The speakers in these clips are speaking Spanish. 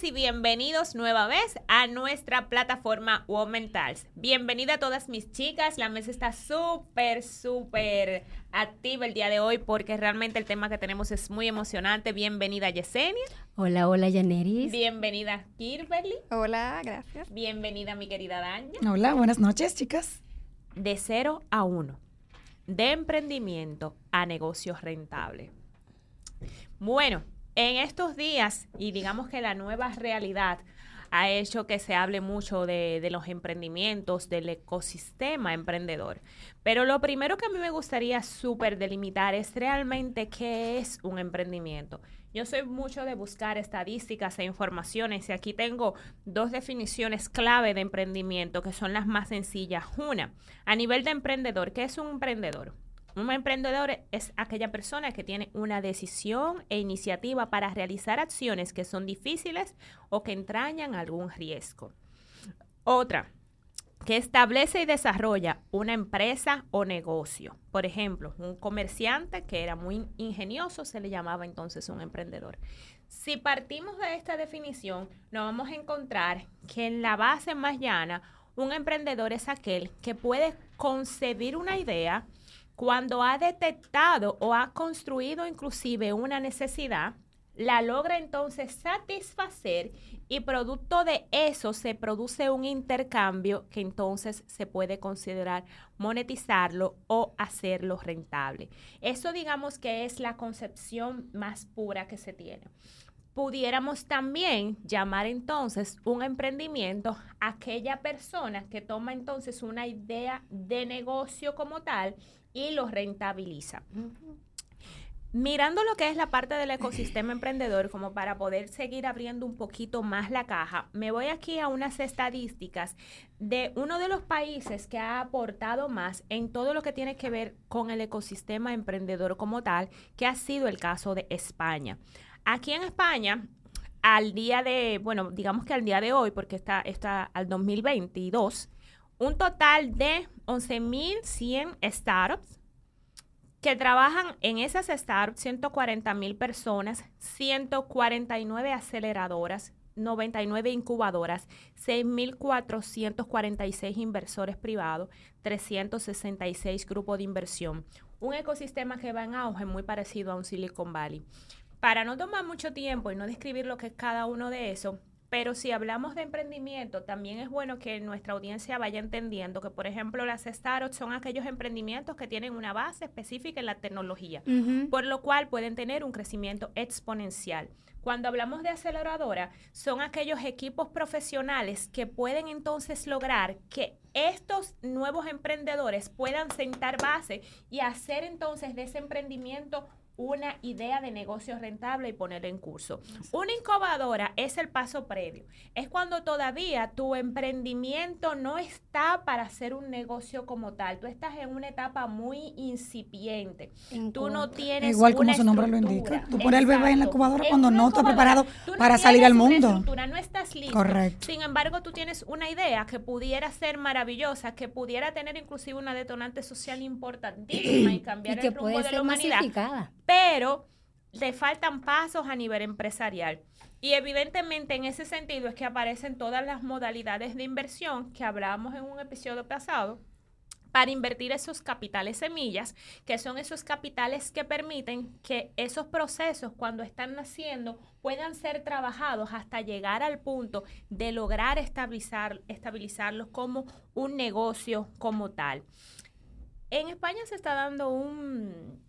Y bienvenidos nueva vez a nuestra plataforma Womentals. Bienvenida a todas mis chicas. La mesa está súper, súper activa el día de hoy porque realmente el tema que tenemos es muy emocionante. Bienvenida Yesenia. Hola, hola Yaneris. Bienvenida Kirberly. Hola, gracias. Bienvenida mi querida Dania. Hola, buenas noches chicas. De cero a uno. De emprendimiento a negocios rentables. Bueno, en estos días, y digamos que la nueva realidad ha hecho que se hable mucho de, los emprendimientos, del ecosistema emprendedor. Pero lo primero que a mí me gustaría súper delimitar es realmente qué es un emprendimiento. Yo soy mucho de buscar estadísticas e informaciones y aquí tengo dos definiciones clave de emprendimiento que son las más sencillas. Una, a nivel de emprendedor, ¿qué es un emprendedor? Un emprendedor es aquella persona que tiene una decisión e iniciativa para realizar acciones que son difíciles o que entrañan algún riesgo. Otra, que establece y desarrolla una empresa o negocio. Por ejemplo, un comerciante que era muy ingenioso se le llamaba entonces un emprendedor. Si partimos de esta definición, nos vamos a encontrar que en la base más llana, un emprendedor es aquel que puede concebir una idea, cuando ha detectado o ha construido inclusive una necesidad, la logra entonces satisfacer y producto de eso se produce un intercambio que entonces se puede considerar monetizarlo o hacerlo rentable. Eso digamos que es la concepción más pura que se tiene. Pudiéramos también llamar entonces un emprendimiento aquella persona que toma entonces una idea de negocio como tal y lo rentabiliza. Mirando lo que es la parte del ecosistema emprendedor, como para poder seguir abriendo un poquito más la caja, me voy aquí a unas estadísticas de uno de los países que ha aportado más en todo lo que tiene que ver con el ecosistema emprendedor como tal, que ha sido el caso de España. Aquí en España, al día de, bueno, digamos que al día de hoy, porque está, está al 2022, un total de 11.100 startups que trabajan en esas startups, 140 mil personas, 149 aceleradoras, 99 incubadoras, 6.446 inversores privados, 366 grupos de inversión. Un ecosistema que va en auge muy parecido a un Silicon Valley. Para no tomar mucho tiempo y no describir lo que es cada uno de esos, pero si hablamos de emprendimiento, también es bueno que nuestra audiencia vaya entendiendo que, por ejemplo, las startups son aquellos emprendimientos que tienen una base específica en la tecnología, por lo cual pueden tener un crecimiento exponencial. Cuando hablamos de aceleradora, son aquellos equipos profesionales que pueden entonces lograr que estos nuevos emprendedores puedan sentar base y hacer entonces de ese emprendimiento una idea de negocio rentable y poner en curso. Una incubadora es el paso previo. Es cuando todavía tu emprendimiento no está para hacer un negocio como tal. Tú estás en una etapa muy incipiente. Tú no tienes Igual como su nombre lo indica. Tú pones el bebé en la incubadora cuando no está preparado para salir al mundo. no estás listo. Correcto. Sin embargo, tú tienes una idea que pudiera ser maravillosa, que pudiera tener inclusive una detonante social importantísima y cambiar el rumbo de la humanidad pero le faltan pasos a nivel empresarial. Y evidentemente en ese sentido es que aparecen todas las modalidades de inversión que hablábamos en un episodio pasado para invertir esos capitales semillas, que son esos capitales que permiten que esos procesos cuando están naciendo puedan ser trabajados hasta llegar al punto de lograr estabilizar, estabilizarlos como un negocio como tal. En España se está dando un,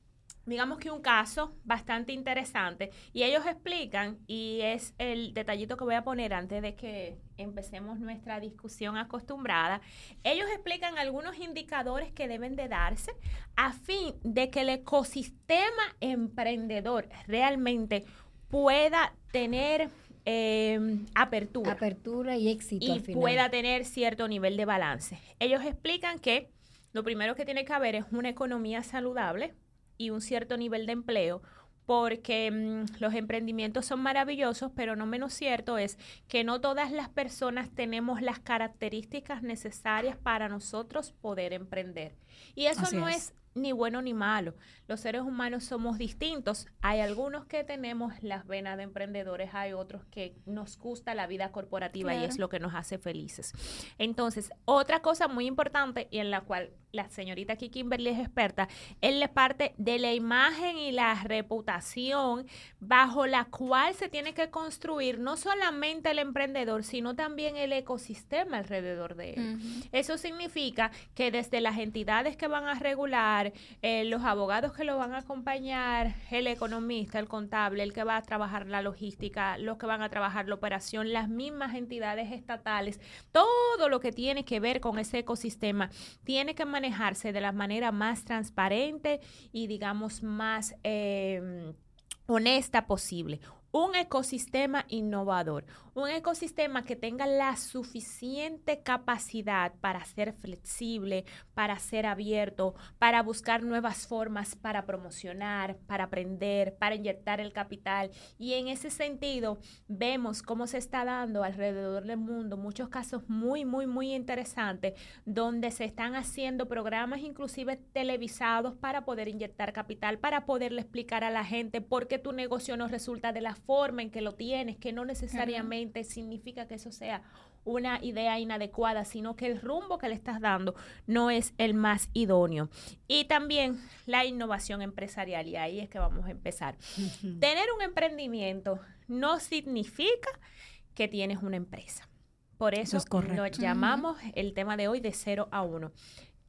digamos que un caso bastante interesante y ellos explican, y es el detallito que voy a poner antes de que empecemos nuestra discusión acostumbrada, ellos explican algunos indicadores que deben de darse a fin de que el ecosistema emprendedor realmente pueda tener em, apertura. Apertura y éxito. Y pueda tener cierto nivel de balance. Ellos explican que lo primero que tiene que haber es una economía saludable, y un cierto nivel de empleo, porque mm, los emprendimientos son maravillosos, pero no menos cierto es que no todas las personas tenemos las características necesarias para nosotros poder emprender. Y eso no es. Ni bueno ni malo. Los seres humanos somos distintos. Hay algunos que tenemos las venas de emprendedores, hay otros que nos gusta la vida corporativa y es lo que nos hace felices. Entonces, otra cosa muy importante y en la cual la señorita aquí Kimberly es experta, es la parte de la imagen y la reputación bajo la cual se tiene que construir no solamente el emprendedor, sino también el ecosistema alrededor de él. Eso significa que desde las entidades que van a regular, eh, los abogados que lo van a acompañar, el economista, el contable, el que va a trabajar la logística, los que van a trabajar la operación, las mismas entidades estatales, todo lo que tiene que ver con ese ecosistema tiene que manejarse de la manera más transparente y digamos más eh, honesta posible un ecosistema innovador, un ecosistema que tenga la suficiente capacidad para ser flexible, para ser abierto, para buscar nuevas formas para promocionar, para aprender, para inyectar el capital. Y en ese sentido, vemos cómo se está dando alrededor del mundo muchos casos muy, muy, muy interesantes, donde se están haciendo programas inclusive televisados para poder inyectar capital, para poderle explicar a la gente por qué tu negocio no resulta de la forma en que lo tienes, que no necesariamente significa que eso sea una idea inadecuada, sino que el rumbo que le estás dando no es el más idóneo. Y también la innovación empresarial, y ahí es que vamos a empezar. Tener un emprendimiento no significa que tienes una empresa. Por eso, lo llamamos el tema de hoy de cero a uno.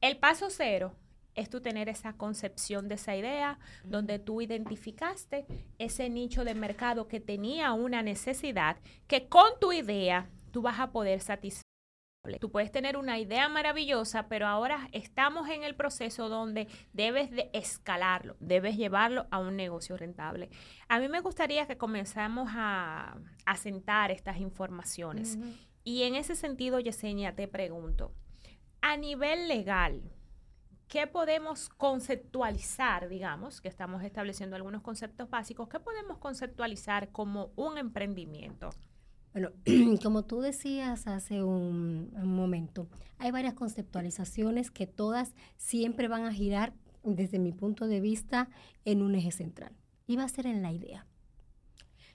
El paso cero es tú tener esa concepción de esa idea, donde tú identificaste ese nicho de mercado que tenía una necesidad, que con tu idea tú vas a poder satisfacer. Tú puedes tener una idea maravillosa, pero ahora estamos en el proceso donde debes de escalarlo, debes llevarlo a un negocio rentable. A mí me gustaría que comenzamos a, a sentar estas informaciones. Y en ese sentido, Yesenia, te pregunto, a nivel legal, ¿qué podemos conceptualizar, digamos, que estamos estableciendo algunos conceptos básicos, qué podemos conceptualizar como un emprendimiento? Bueno, como tú decías hace un, momento, hay varias conceptualizaciones que todas siempre van a girar, desde mi punto de vista, en un eje central. Y va a ser en la idea.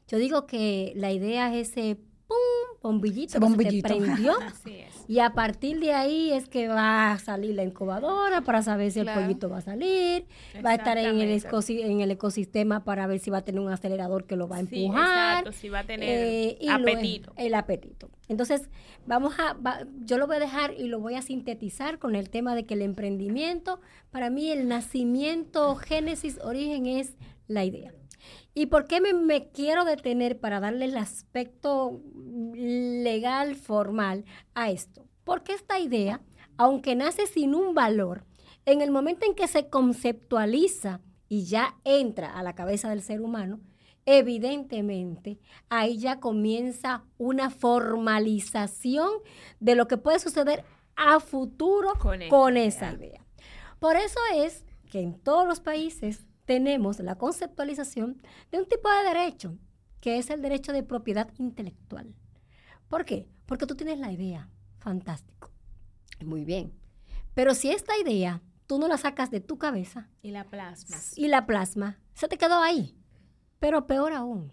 Yo digo que la idea es ese ¡pum! bombillito, bombillito. Que se prendió. Y a partir de ahí es que va a salir la incubadora para saber si el pollito va a salir, va a estar en el, en el ecosistema para ver si va a tener un acelerador que lo va a empujar. exacto, si va a tener eh, apetito. el apetito. Entonces, vamos a, yo lo voy a dejar y lo voy a sintetizar con el tema de que el emprendimiento, para mí el nacimiento, génesis, origen es la idea. ¿Y por qué me, quiero detener para darle el aspecto legal, formal a esto? Porque esta idea, aunque nace sin un valor, en el momento en que se conceptualiza y ya entra a la cabeza del ser humano, evidentemente ahí ya comienza una formalización de lo que puede suceder a futuro con, esa idea. Por eso es que en todos los países tenemos la conceptualización de un tipo de derecho, que es el derecho de propiedad intelectual. ¿Por qué? Porque tú tienes la idea. Fantástico. Muy bien. Pero si esta idea tú no la sacas de tu cabeza. Y la plasmas. Y la plasma, se te quedó ahí. Pero peor aún,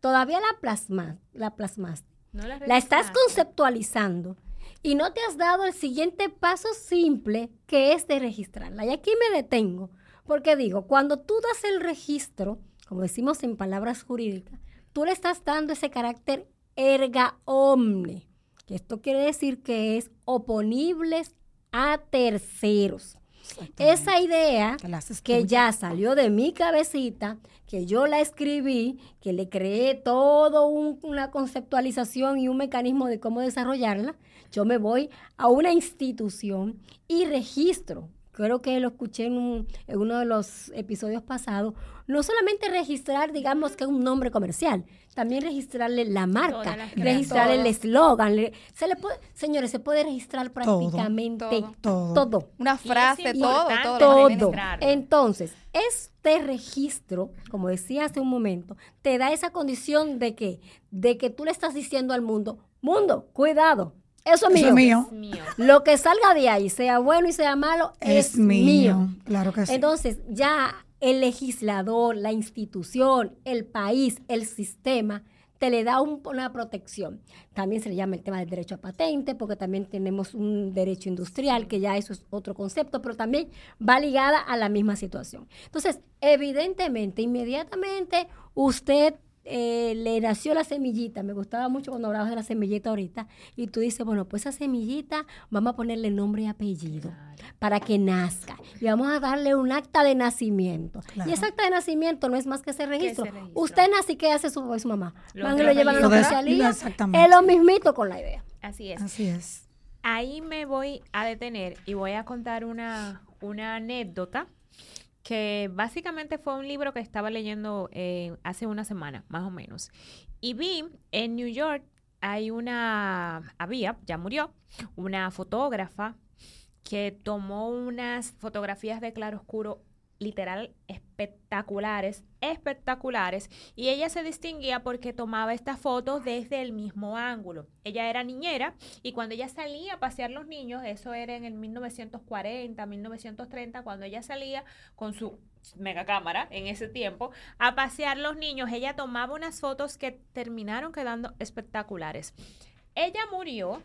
todavía la plasma, la plasmaste. la, la estás conceptualizando y no te has dado el siguiente paso simple que es de registrarla. Y aquí me detengo porque digo, cuando tú das el registro, como decimos en palabras jurídicas, tú le estás dando ese carácter erga omne, que esto quiere decir que es oponibles a terceros. Esa idea que ya salió de mi cabecita, que yo la escribí, que le creé todo una conceptualización y un mecanismo de cómo desarrollarla, yo me voy a una institución y registro creo que lo escuché en, uno de los episodios pasados, no solamente registrar, digamos, que es un nombre comercial, también registrarle la marca, registrar el eslogan. Se le puede, señores, se puede registrar prácticamente todo. Una frase, todo, todo. Entonces, este registro, como decía hace un momento, te da esa condición de que, de que tú le estás diciendo al mundo, mundo, cuidado, Eso es mío. Lo que salga de ahí, sea bueno y sea malo, es, mío. Claro que sí. Entonces, ya el legislador, la institución, el país, el sistema, te le da una protección. También se le llama el tema del derecho a patente, porque también tenemos un derecho industrial, que ya eso es otro concepto, pero también va ligada a la misma situación. Entonces, evidentemente, inmediatamente usted eh, le nació la semillita, me gustaba mucho cuando hablabas de la semillita ahorita, y tú dices, bueno, pues esa semillita vamos a ponerle nombre y apellido para que nazca, y vamos a darle un acta de nacimiento. Y ese acta de nacimiento no es más que ese registro. Usted nace y ¿qué hace su, mamá? Van y lo llevan a la oficialía. Es lo mismito con la idea. Así es. Así es. Ahí me voy a detener y voy a contar una, una anécdota que básicamente fue un libro que estaba leyendo eh, hace una semana, más o menos. Y vi en New York, hay una, había, ya murió, una fotógrafa que tomó unas fotografías de claroscuro literal espectaculares, espectaculares, y ella se distinguía porque tomaba estas fotos desde el mismo ángulo. Ella era niñera y cuando ella salía a pasear los niños, eso era en el 1940, 1930, cuando ella salía con su mega cámara en ese tiempo a pasear los niños, ella tomaba unas fotos que terminaron quedando espectaculares. Ella murió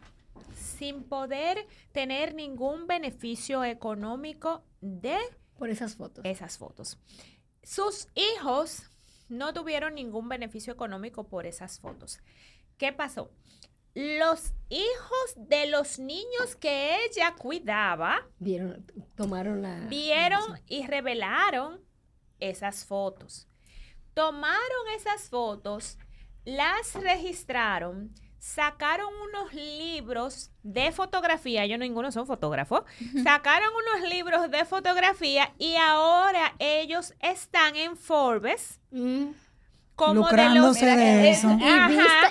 sin poder tener ningún beneficio económico de por esas fotos. Esas fotos. Sus hijos no tuvieron ningún beneficio económico por esas fotos. ¿Qué pasó? Los hijos de los niños que ella cuidaba vieron, tomaron la vieron y revelaron esas fotos. Tomaron esas fotos, las registraron, sacaron unos libros de fotografía, yo ninguno son fotógrafos, sacaron unos libros de fotografía y ahora ellos están en Forbes. Mm. Como Lucrándose de, de eso.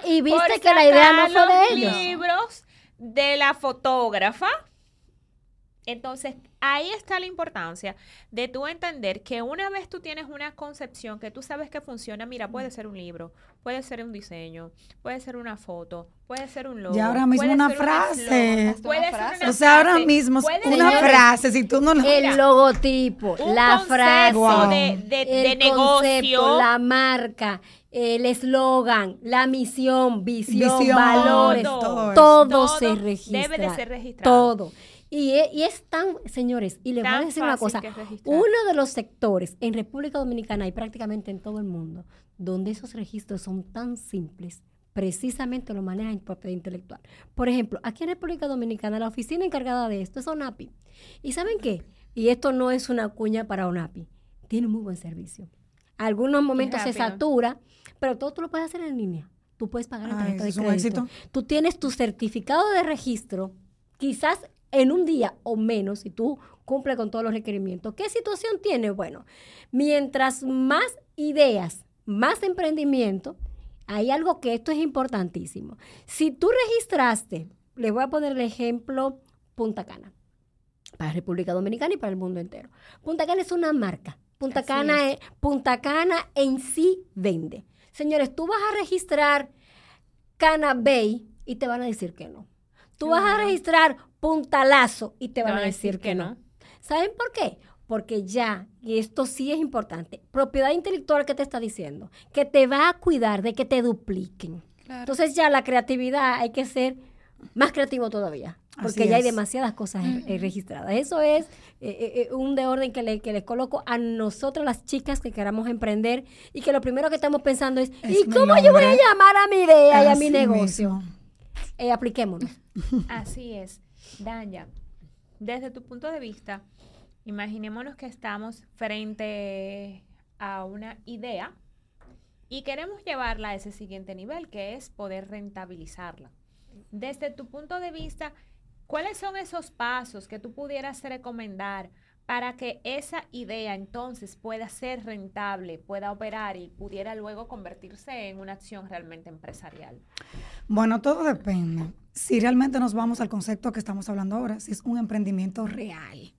y viste, que la idea no fue de ellos. libros de la fotógrafa. Entonces, ahí está la importancia de tú entender que una vez tú tienes una concepción que tú sabes que funciona, mira, puede ser un libro, puede ser un diseño, puede ser una foto, puede ser un logo. Y ahora mismo una frase. puede ser o sea, ahora mismo una frase, si tú no lo... El logotipo, la frase, de, el negocio. la marca, el eslogan, la misión, visión, valores, todo, se registra. Debe de ser registrado. Todo. Y es, tan, señores, y les voy a decir una cosa, uno de los sectores en República Dominicana y prácticamente en todo el mundo, donde esos registros son tan simples, precisamente lo maneja en propiedad intelectual. Por ejemplo, aquí en República Dominicana, la oficina encargada de esto es ONAPI. ¿Y saben qué? Y esto no es una cuña para ONAPI, tiene muy buen servicio. Algunos momentos se satura, pero todo tú lo puedes hacer en línea. Tú puedes pagar en tarjeta de crédito. Tú tienes tu certificado de registro, quizás en un día o menos, si tú cumples con todos los requerimientos. ¿Qué situación tiene? Bueno, mientras más ideas, más emprendimiento, hay algo que esto es importantísimo. Si tú registraste, le voy a poner el ejemplo Punta Cana, para República Dominicana y para el mundo entero. Punta Cana es una marca. Punta Cana, Punta Cana en sí vende. Señores, tú vas a registrar Cana Bay y te van a decir que no. Tú vas a registrar puntalazo y te van a decir que no. ¿Saben por qué? Porque ya, y esto sí es importante, propiedad intelectual que te está diciendo, que te va a cuidar de que te dupliquen. Entonces ya la creatividad hay que ser más creativo todavía, porque ya hay demasiadas cosas registradas. Eso es eh, eh, eh, un de orden que, le, que les coloco a nosotras las chicas que queramos emprender y que lo primero que estamos pensando es, ¿y cómo yo voy a llamar a mi idea y a mi negocio? Apliquémonos. Así es. Danya, desde tu punto de vista, imaginémonos que estamos frente a una idea y queremos llevarla a ese siguiente nivel, que es poder rentabilizarla. Desde tu punto de vista, ¿cuáles son esos pasos que tú pudieras recomendar para que esa idea entonces pueda ser rentable, pueda operar y pudiera luego convertirse en una acción realmente empresarial? Bueno, todo depende si realmente nos vamos al concepto que estamos hablando ahora, si es un emprendimiento real,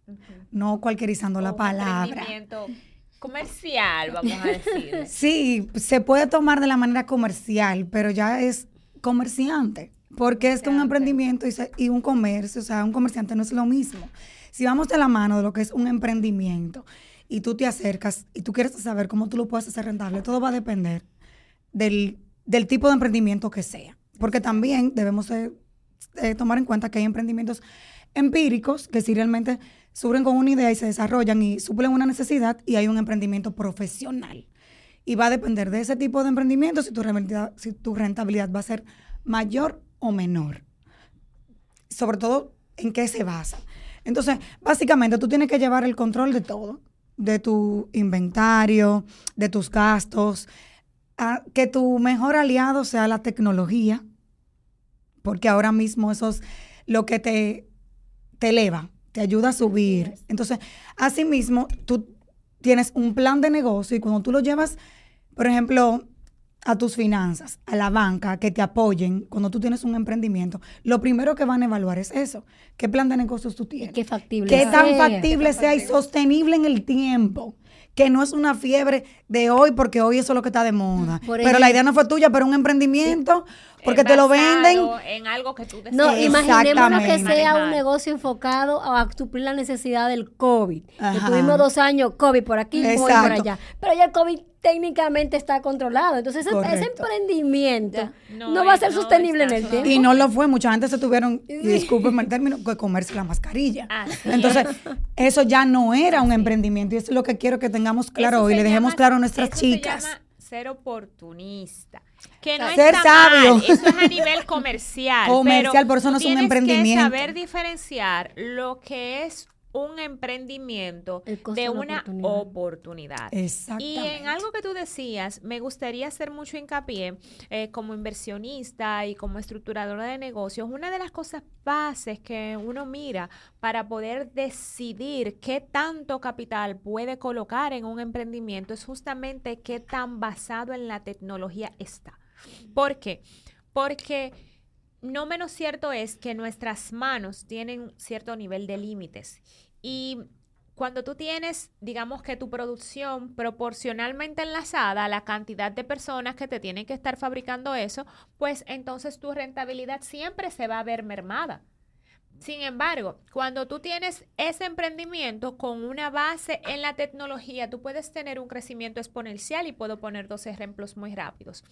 no cualquierizando la palabra. Un emprendimiento comercial, vamos a decir. sí, se puede tomar de la manera comercial, pero ya es comerciante. Porque es que un emprendimiento y, un comercio, o sea, un comerciante no es lo mismo. Si vamos de la mano de lo que es un emprendimiento y tú te acercas y tú quieres saber cómo tú lo puedes hacer rentable, todo va a depender del, tipo de emprendimiento que sea. Porque también debemos tomar en cuenta que hay emprendimientos empíricos que si realmente surgen con una idea y se desarrollan y suplen una necesidad y hay un emprendimiento profesional. Y va a depender de ese tipo de emprendimiento si tu si tu rentabilidad va a ser mayor o menor. Sobre todo, ¿en qué se basa? Entonces, básicamente tú tienes que llevar el control de todo, de tu inventario, de tus gastos, que tu mejor aliado sea la tecnología, porque ahora mismo eso es lo que te, te eleva, te ayuda a subir. Entonces, asimismo, tú tienes un plan de negocio y cuando tú lo llevas, por ejemplo, a tus finanzas, a la banca, que te apoyen cuando tú tienes un emprendimiento, lo primero que van a evaluar es eso. ¿Qué plan de negocios tú tienes? qué factible ¿Qué tan factible sea y sostenible en el tiempo? Que no es una fiebre de hoy porque hoy eso es lo que está de moda. pero la idea no fue tuya, pero un emprendimiento porque te lo venden en algo que tú deseas. No, imaginémonos que sea un negocio enfocado a suplir la necesidad del COVID. Que tuvimos dos años COVID por aquí y por allá. Pero ya el COVID técnicamente está controlado. Entonces, ese, emprendimiento no, va a ser sostenible en el tiempo. Y no lo fue. Mucha gente se tuvieron, discúlpenme el término, que comerse la mascarilla. Entonces, eso ya no era un emprendimiento. Y eso es lo que quiero que tengamos claro hoy. Le dejemos claro a nuestras chicas. Se llama ser oportunista. Que no ser sabio. Eso es a nivel comercial. Comercial, por eso no es un emprendimiento. Que saber diferenciar lo que es un emprendimiento de una oportunidad. Y en algo que tú decías, me gustaría hacer mucho hincapié eh, como inversionista y como estructuradora de negocios. Una de las cosas bases que uno mira para poder decidir qué tanto capital puede colocar en un emprendimiento es justamente qué tan basado en la tecnología está. ¿Por qué? Porque no menos cierto es que nuestras manos tienen cierto nivel de límites y cuando tú tienes, digamos que tu producción proporcionalmente enlazada a la cantidad de personas que te tienen que estar fabricando eso, pues entonces tu rentabilidad siempre se va a ver mermada. Sin embargo, cuando tú tienes ese emprendimiento con una base en la tecnología, tú puedes tener un crecimiento exponencial y puedo poner dos ejemplos muy rápidos.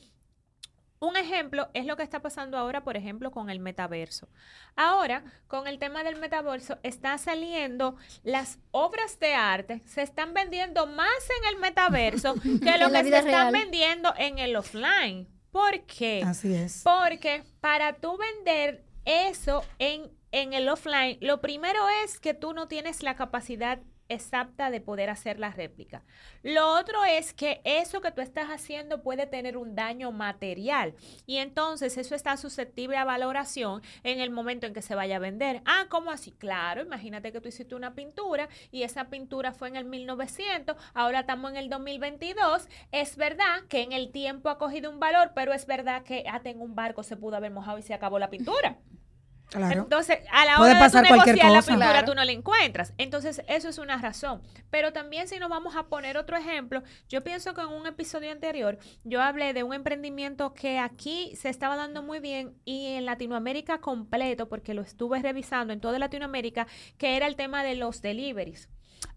Un ejemplo es lo que está pasando ahora, por ejemplo, con el metaverso. Ahora, con el tema del metaverso, está saliendo las obras de arte, se están vendiendo más en el metaverso que lo que se están vendiendo en el offline. ¿Por qué? Así es. Porque para tú vender eso en, en el offline, lo primero es que tú no tienes la capacidad exacta de poder hacer la réplica. Lo otro es que eso que tú estás haciendo puede tener un daño material y entonces eso está susceptible a valoración en el momento en que se vaya a vender. Ah, ¿cómo así? Claro, imagínate que tú hiciste una pintura y esa pintura fue en el 1900, ahora estamos en el 2022. Es verdad que en el tiempo ha cogido un valor, pero es verdad que hasta en un barco se pudo haber mojado y se acabó la pintura. Entonces, a la hora de negociar la pintura, tú no la encuentras. Entonces, eso es una razón. Pero también si nos vamos a poner otro ejemplo, yo pienso que en un episodio anterior yo hablé de un emprendimiento que aquí se estaba dando muy bien y en Latinoamérica completo, porque lo estuve revisando en toda Latinoamérica, que era el tema de los deliveries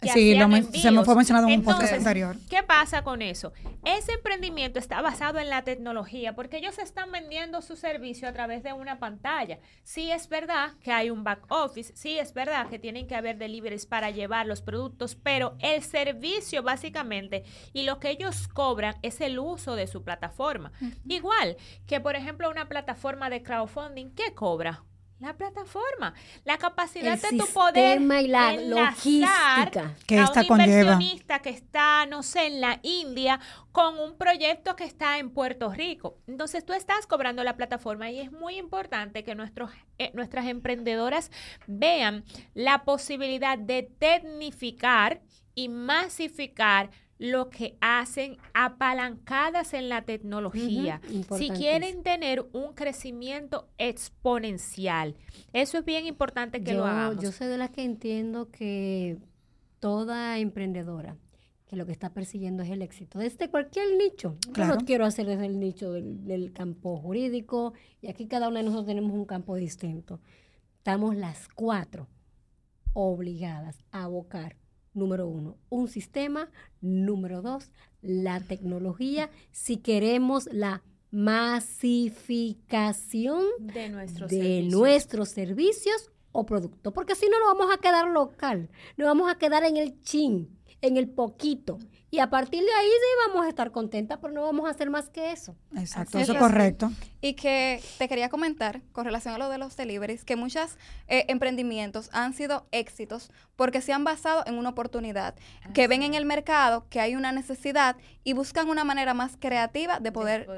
sí, se me fue mencionado en un podcast anterior. ¿Qué pasa con eso? Ese emprendimiento está basado en la tecnología porque ellos están vendiendo su servicio a través de una pantalla. Sí es verdad que hay un back office, sí es verdad que tienen que haber deliveries para llevar los productos, pero el servicio básicamente y lo que ellos cobran es el uso de su plataforma. Igual que, por ejemplo, una plataforma de crowdfunding, ¿qué cobra? La plataforma, la capacidad de tu poder y la logística que a un inversionista que está, no sé, en la India con un proyecto que está en Puerto Rico. Entonces tú estás cobrando la plataforma y es muy importante que nuestros, eh, nuestras emprendedoras vean la posibilidad de tecnificar y masificar lo que hacen apalancadas en la tecnología. si quieren tener un crecimiento exponencial, eso es bien importante que lo hagamos. Yo soy de las que entiendo que toda emprendedora que lo que está persiguiendo es el éxito desde cualquier nicho. Yo lo quiero hacer desde el nicho del, campo jurídico y aquí cada uno de nosotros tenemos un campo distinto. Estamos las cuatro obligadas a abocar, número uno, un sistema, número dos, la tecnología, si queremos la masificación de nuestros, de servicios. nuestros servicios o productos, porque si no, no vamos a quedar local, no vamos a quedar en el chin en el poquito. Y a partir de ahí sí vamos a estar contentas, pero no vamos a hacer más que eso. Exacto, eso es correcto. Y que te quería comentar con relación a lo de los deliveries, que muchos eh, emprendimientos han sido éxitos porque se han basado en una oportunidad, que ven en el mercado que hay una necesidad y buscan una manera más creativa de poder,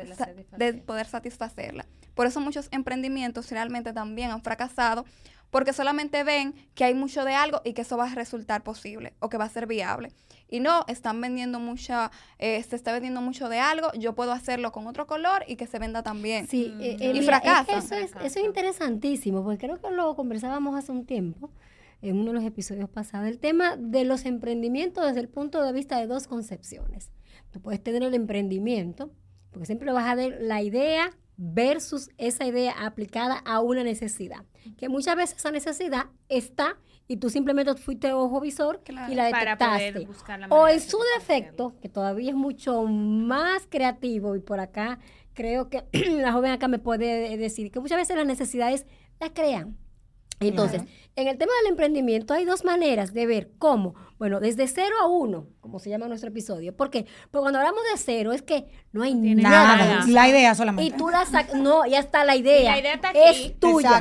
de poder satisfacerla. Por eso muchos emprendimientos realmente también han fracasado porque solamente ven que hay mucho de algo y que eso va a resultar posible o que va a ser viable. Y no, están vendiendo mucha, eh, se está vendiendo mucho de algo, yo puedo hacerlo con otro color y que se venda también. Sí, eh, y fracasa. eso, es, eso es interesantísimo, porque creo que lo conversábamos hace un tiempo en uno de los episodios pasados, el tema de los emprendimientos desde el punto de vista de dos concepciones. Tú puedes tener el emprendimiento, porque siempre vas a ver la idea versus esa idea aplicada a una necesidad. Que muchas veces esa necesidad está y tú simplemente fuiste ojo visor y la detectaste. o en su defecto, que todavía es mucho más creativo y por acá creo que la joven acá me puede decir que muchas veces las necesidades las crean. Entonces, en el tema del emprendimiento hay dos maneras de ver cómo, bueno, desde cero a uno, como se llama nuestro episodio. ¿Por qué? Porque cuando hablamos de cero es que no hay nada. La idea solamente. Y tú la sacas, no, ya está la idea. la idea está aquí. Es tuya.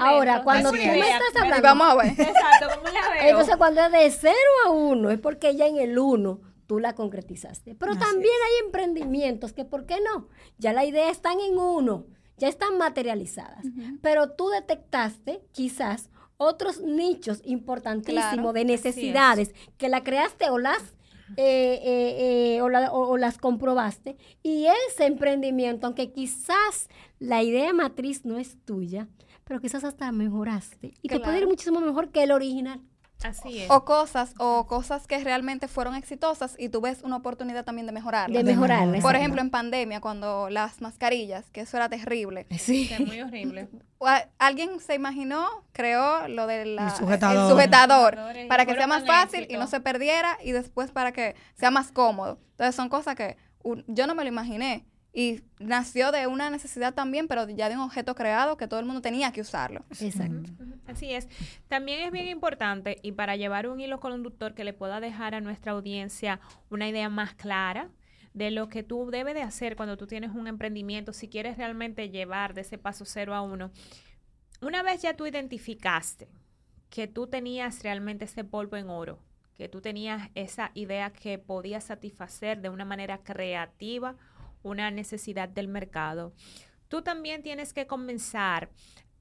Ahora, cuando tú me estás hablando. Vamos a ver. Exacto, ¿cómo la veo? Entonces, cuando es de cero a uno, es porque ya en el uno tú la concretizaste. Pero también hay emprendimientos que, ¿por qué no? Ya la idea está en uno ya están materializadas, pero tú detectaste quizás otros nichos importantísimos de necesidades que la creaste o las eh, eh, eh, o, las comprobaste y ese emprendimiento, aunque quizás la idea matriz no es tuya, pero quizás hasta mejoraste y te puede ir muchísimo mejor que el original. Así es. O cosas, o cosas que realmente fueron exitosas y tú ves una oportunidad también de mejorarlas. De mejorarlas. Por ejemplo, en pandemia, cuando las mascarillas, que eso era terrible. Sí. muy horrible. Alguien se imaginó, creó lo del sujetador, para que sea más fácil y no se perdiera y después para que sea más cómodo. Entonces son cosas que yo no me lo imaginé y nació de una necesidad también, pero ya de un objeto creado que todo el mundo tenía que usarlo. Exacto. Así es. También es bien importante y para llevar un hilo conductor que le pueda dejar a nuestra audiencia una idea más clara de lo que tú debes de hacer cuando tú tienes un emprendimiento, si quieres realmente llevar de ese paso cero a uno. Una vez ya tú identificaste que tú tenías realmente ese polvo en oro, que tú tenías esa idea que podía satisfacer de una manera creativa, una necesidad del mercado, tú también tienes que comenzar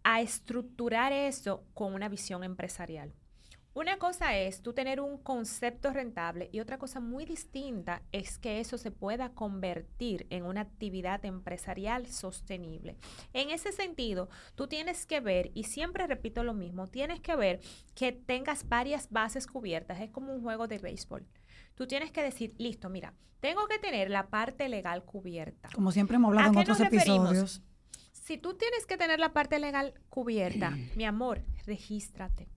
a estructurar eso con una visión empresarial. Una cosa es tú tener un concepto rentable y otra cosa muy distinta es que eso se pueda convertir en una actividad empresarial sostenible. En ese sentido, tú tienes que ver, y siempre repito lo mismo, tienes que ver que tengas varias bases cubiertas. Es como un juego de béisbol tú tienes que decir, listo, mira, tengo que tener la parte legal cubierta. Como siempre hemos hablado en otros episodios. Si tú tienes que tener la parte legal cubierta, mi amor, regístrate.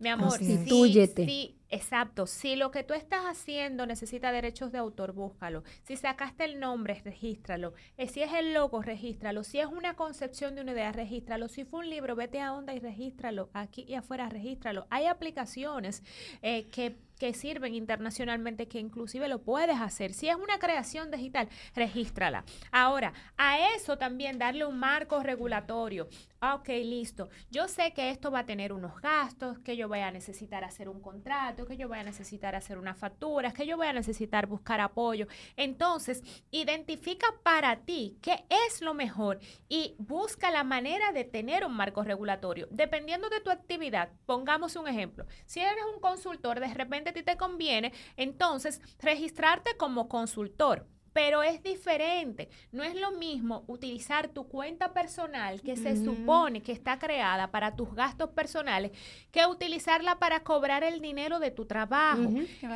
Mi amor, sí, exacto. Si lo que tú estás haciendo necesita derechos de autor, búscalo. Si sacaste el nombre, regístralo. Eh, si es el logo, regístralo. Si es una concepción de una idea, regístralo. Si fue un libro, vete a onda y regístralo. Aquí y afuera, regístralo. Hay aplicaciones eh, que que sirven internacionalmente que inclusive lo puedes hacer. Si es una creación digital, regístrala. Ahora, a eso también darle un marco regulatorio. Ok, listo. Yo sé que esto va a tener unos gastos, que yo voy a necesitar hacer un contrato, que yo voy a necesitar hacer unas facturas, que yo voy a necesitar buscar apoyo. Entonces, identifica para ti qué es lo mejor y busca la manera de tener un marco regulatorio. Dependiendo de tu actividad, pongamos un ejemplo. Si eres un consultor, de repente a ti te conviene entonces registrarte como consultor pero es diferente. No es lo mismo utilizar tu cuenta personal que se supone que está creada para tus gastos personales que utilizarla para cobrar el dinero de tu trabajo.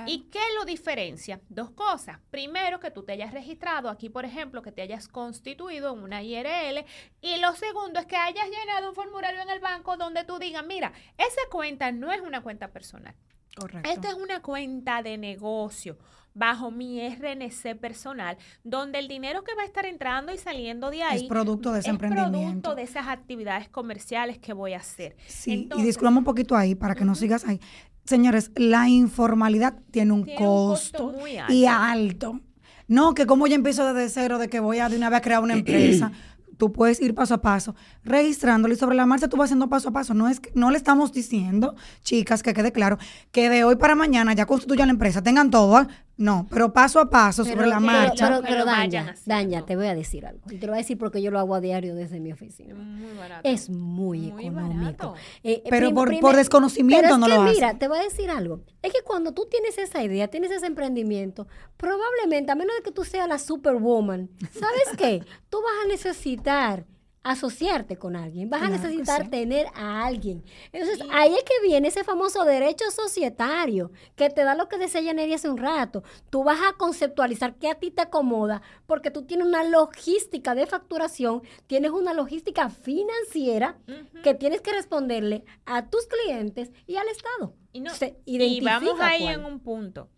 ¿Y qué lo diferencia? Dos cosas. Primero, que tú te hayas registrado aquí, por ejemplo, que te hayas constituido en una IRL. Y lo segundo es que hayas llenado un formulario en el banco donde tú digas, mira, esa cuenta no es una cuenta personal. Correcto. Esta es una cuenta de negocio bajo mi RNC personal, donde el dinero que va a estar entrando y saliendo de ahí es producto de ese es producto de esas actividades comerciales que voy a hacer. Sí, y disculpame un poquito ahí para que no sigas ahí. Señores, la informalidad tiene un costo, y alto. No, que como yo empiezo desde cero, de que voy a de una vez a crear una empresa. Tú puedes ir paso a paso, registrándolo y sobre la marcha tú vas haciendo paso a paso. No es no le estamos diciendo, chicas, que quede claro, que de hoy para mañana ya constituyan la empresa, tengan todo, ¿ah? No, pero paso a paso sobre la marcha. Pero, Daña, te voy a decir algo. Y te lo voy a decir porque yo lo hago a diario desde mi oficina. Muy barato. Es muy, económico. Eh, eh, pero por, desconocimiento no lo Mira, te voy a decir algo. Es que cuando tú tienes esa idea, tienes ese emprendimiento, probablemente, a menos de que tú seas la superwoman, ¿sabes qué? Tú vas a necesitar asociarte con alguien, vas a necesitar tener a alguien. Entonces, ahí es que viene ese famoso derecho societario que te da lo que decía Yaneri hace un rato. Tú vas a conceptualizar qué a ti te acomoda porque tú tienes una logística de facturación, tienes una logística financiera que tienes que responderle a tus clientes y al Estado. Y, no, y vamos ahí en un punto.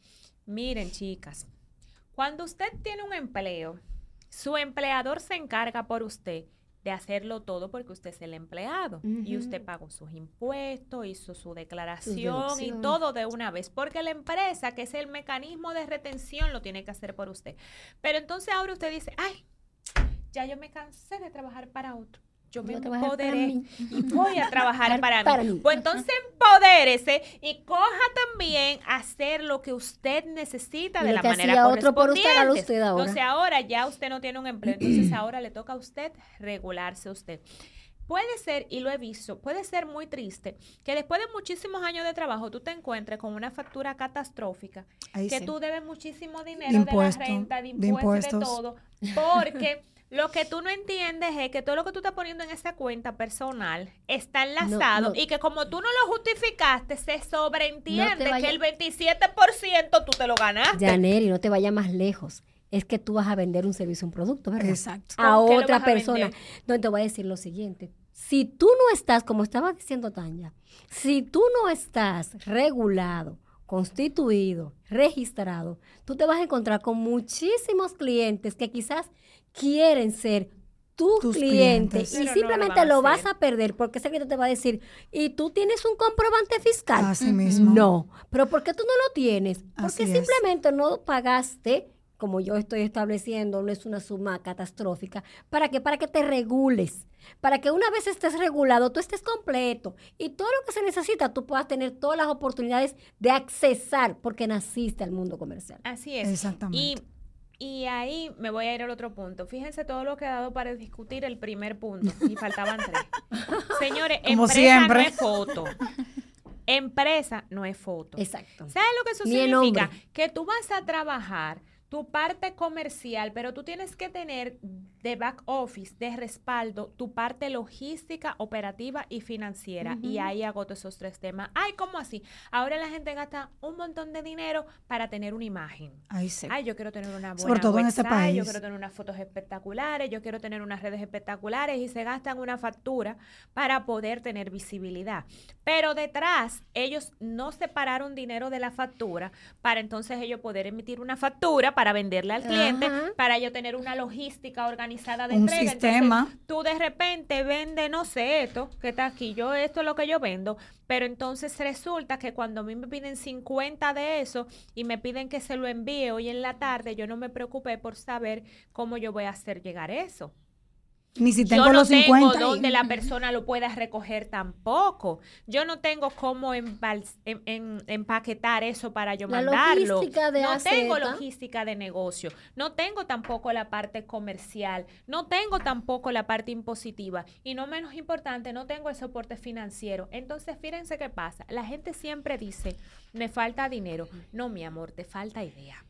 Miren, chicas, cuando usted tiene un empleo, su empleador se encarga por usted de hacerlo todo porque usted es el empleado y usted pagó sus impuestos, hizo su declaración y todo de una vez, porque la empresa, que es el mecanismo de retención, lo tiene que hacer por usted. Pero entonces ahora usted dice, ay, ya yo me cansé de trabajar para otro yo me empoderé y voy a trabajar para, mí. Pues entonces empodérese y coja también hacer lo que usted necesita de la manera correspondiente. Usted, ahora. Entonces ahora ya usted no tiene un empleo, entonces ahora le toca a usted regularse usted. Puede ser, y lo he visto, puede ser muy triste que después de muchísimos años de trabajo tú te encuentres con una factura catastrófica, que tú debes muchísimo dinero de, la renta, de impuestos, de todo, porque Lo que tú no entiendes es que todo lo que tú estás poniendo en esa cuenta personal está enlazado y que como tú no lo justificaste, se sobreentiende que el 27% tú te lo ganaste. Janeri, no te vayas más lejos. Es que tú vas a vender un servicio, un producto, ¿verdad? Exacto. A otra persona. No, te voy a decir lo siguiente. Si tú no estás, como estaba diciendo Tanya, si tú no estás regulado, constituido, registrado, tú te vas a encontrar con muchísimos clientes que quizás quieren ser tu cliente y simplemente lo, vas a perder porque ese cliente te va a decir, ¿y tú tienes un comprobante fiscal? Así mismo. No, pero ¿por qué tú no lo tienes? Porque simplemente no pagaste, como yo estoy estableciendo, no es una suma catastrófica, ¿para qué? Para que te regules. Para que una vez estés regulado, tú estés completo y todo lo que se necesita, tú puedas tener todas las oportunidades de accesar porque naciste al mundo comercial. Así es. Exactamente. Y ahí me voy a ir al otro punto. Fíjense todo lo que ha dado para discutir el primer punto. Y faltaban tres. Señores, empresa no es foto. Empresa no es foto. Exacto. ¿Sabes lo que eso significa? Que tú vas a trabajar tu parte comercial, pero tú tienes que tener de back office, de respaldo, tu parte logística, operativa y financiera. Y ahí agoto esos tres temas. Ay, ¿cómo así? Ahora la gente gasta un montón de dinero para tener una imagen. Ay, sí. Ay, yo quiero tener una buena Sobre todo en este país. Yo quiero tener unas fotos espectaculares, yo quiero tener unas redes espectaculares y se gastan una factura para poder tener visibilidad. Pero detrás, ellos no separaron dinero de la factura para entonces ellos poder emitir una factura para venderle al cliente, para yo tener una logística organizada de un sistema. tú de repente vendes, no sé, esto que está aquí, yo esto es lo que yo vendo, pero entonces resulta que cuando a mí me piden 50 de eso y me piden que se lo envíe hoy en la tarde, yo no me preocupé por saber cómo yo voy a hacer llegar eso. Ni si tengo yo no tengo donde la persona lo pueda recoger tampoco. Yo no tengo cómo empaquetar eso para yo mandarlo. no tengo logística de negocio. No tengo tampoco la parte comercial. No tengo tampoco la parte impositiva. Y no menos importante, no tengo el soporte financiero. Entonces, fíjense qué pasa. La gente siempre dice, me falta dinero. No, mi amor, te falta idea.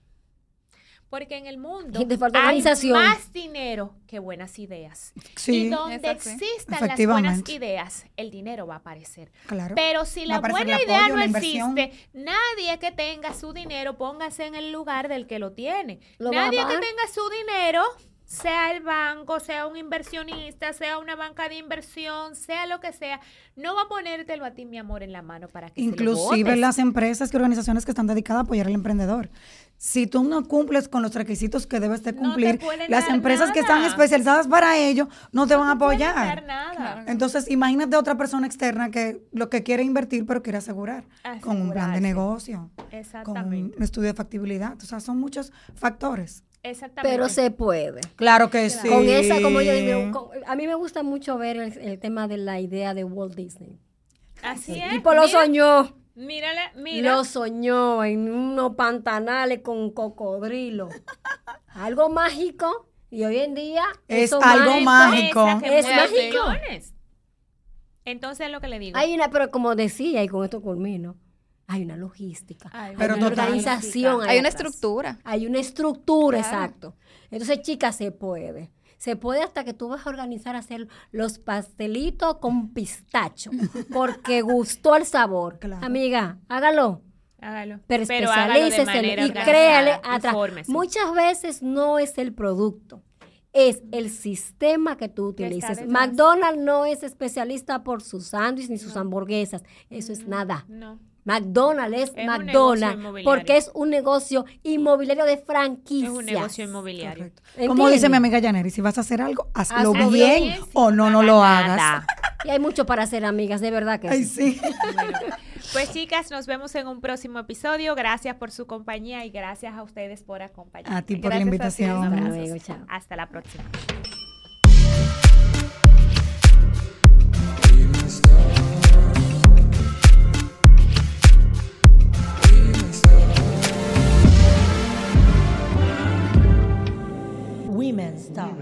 Porque en el mundo hay más dinero que buenas ideas. y donde existan las buenas ideas, el dinero va a aparecer. Claro. Pero si la buena idea no existe, nadie que tenga su dinero, póngase en el lugar del que lo tiene. nadie que tenga su dinero sea el banco, sea un inversionista, sea una banca de inversión, sea lo que sea, no va a ponértelo a ti, mi amor, en la mano para que Inclusive las empresas y organizaciones que están dedicadas a apoyar al emprendedor. Si tú no cumples con los requisitos que debes de cumplir, las empresas que están especializadas para ello no te van a apoyar. Nada. Entonces, imagínate otra persona externa que lo que quiere invertir, pero quiere asegurar, con un plan de negocio, con un estudio de factibilidad. O sea, son muchos factores. Exactamente. Pero se puede. Claro que sí. Con esa, como yo digo, a mí me gusta mucho ver el, tema de la idea de Walt Disney. Así es. Y por lo soñó. Mírale, mira. Lo soñó en unos pantanales con cocodrilo. algo mágico. Y hoy en día es algo mágico. Es mágico. Entonces es lo que le digo. Hay una, pero como decía, y con esto culmino, hay una logística, hay una organización. Hay, una estructura. Hay una estructura, exacto. Entonces, chicas, se puede. Se puede hasta que tú vas a organizar a hacer los pastelitos con pistacho, porque gustó el sabor. Amiga, hágalo. Hágalo. Pero, especialícese y créale atrás. Muchas veces no es el producto, es el sistema que tú utilices. McDonald's no es especialista por sus sándwiches ni sus hamburguesas. Eso es nada. No. McDonald's es, McDonald's porque es un negocio inmobiliario de franquicia. Es un negocio inmobiliario. Como dice mi amiga Yaneri, si vas a hacer algo, hazlo, bien, o no, no, lo hagas. Y hay mucho para hacer, amigas, de verdad que Ay, sí. pues chicas, nos vemos en un próximo episodio. Gracias por su compañía y gracias a ustedes por acompañarnos. A ti por la invitación. Hasta la próxima. women's talk.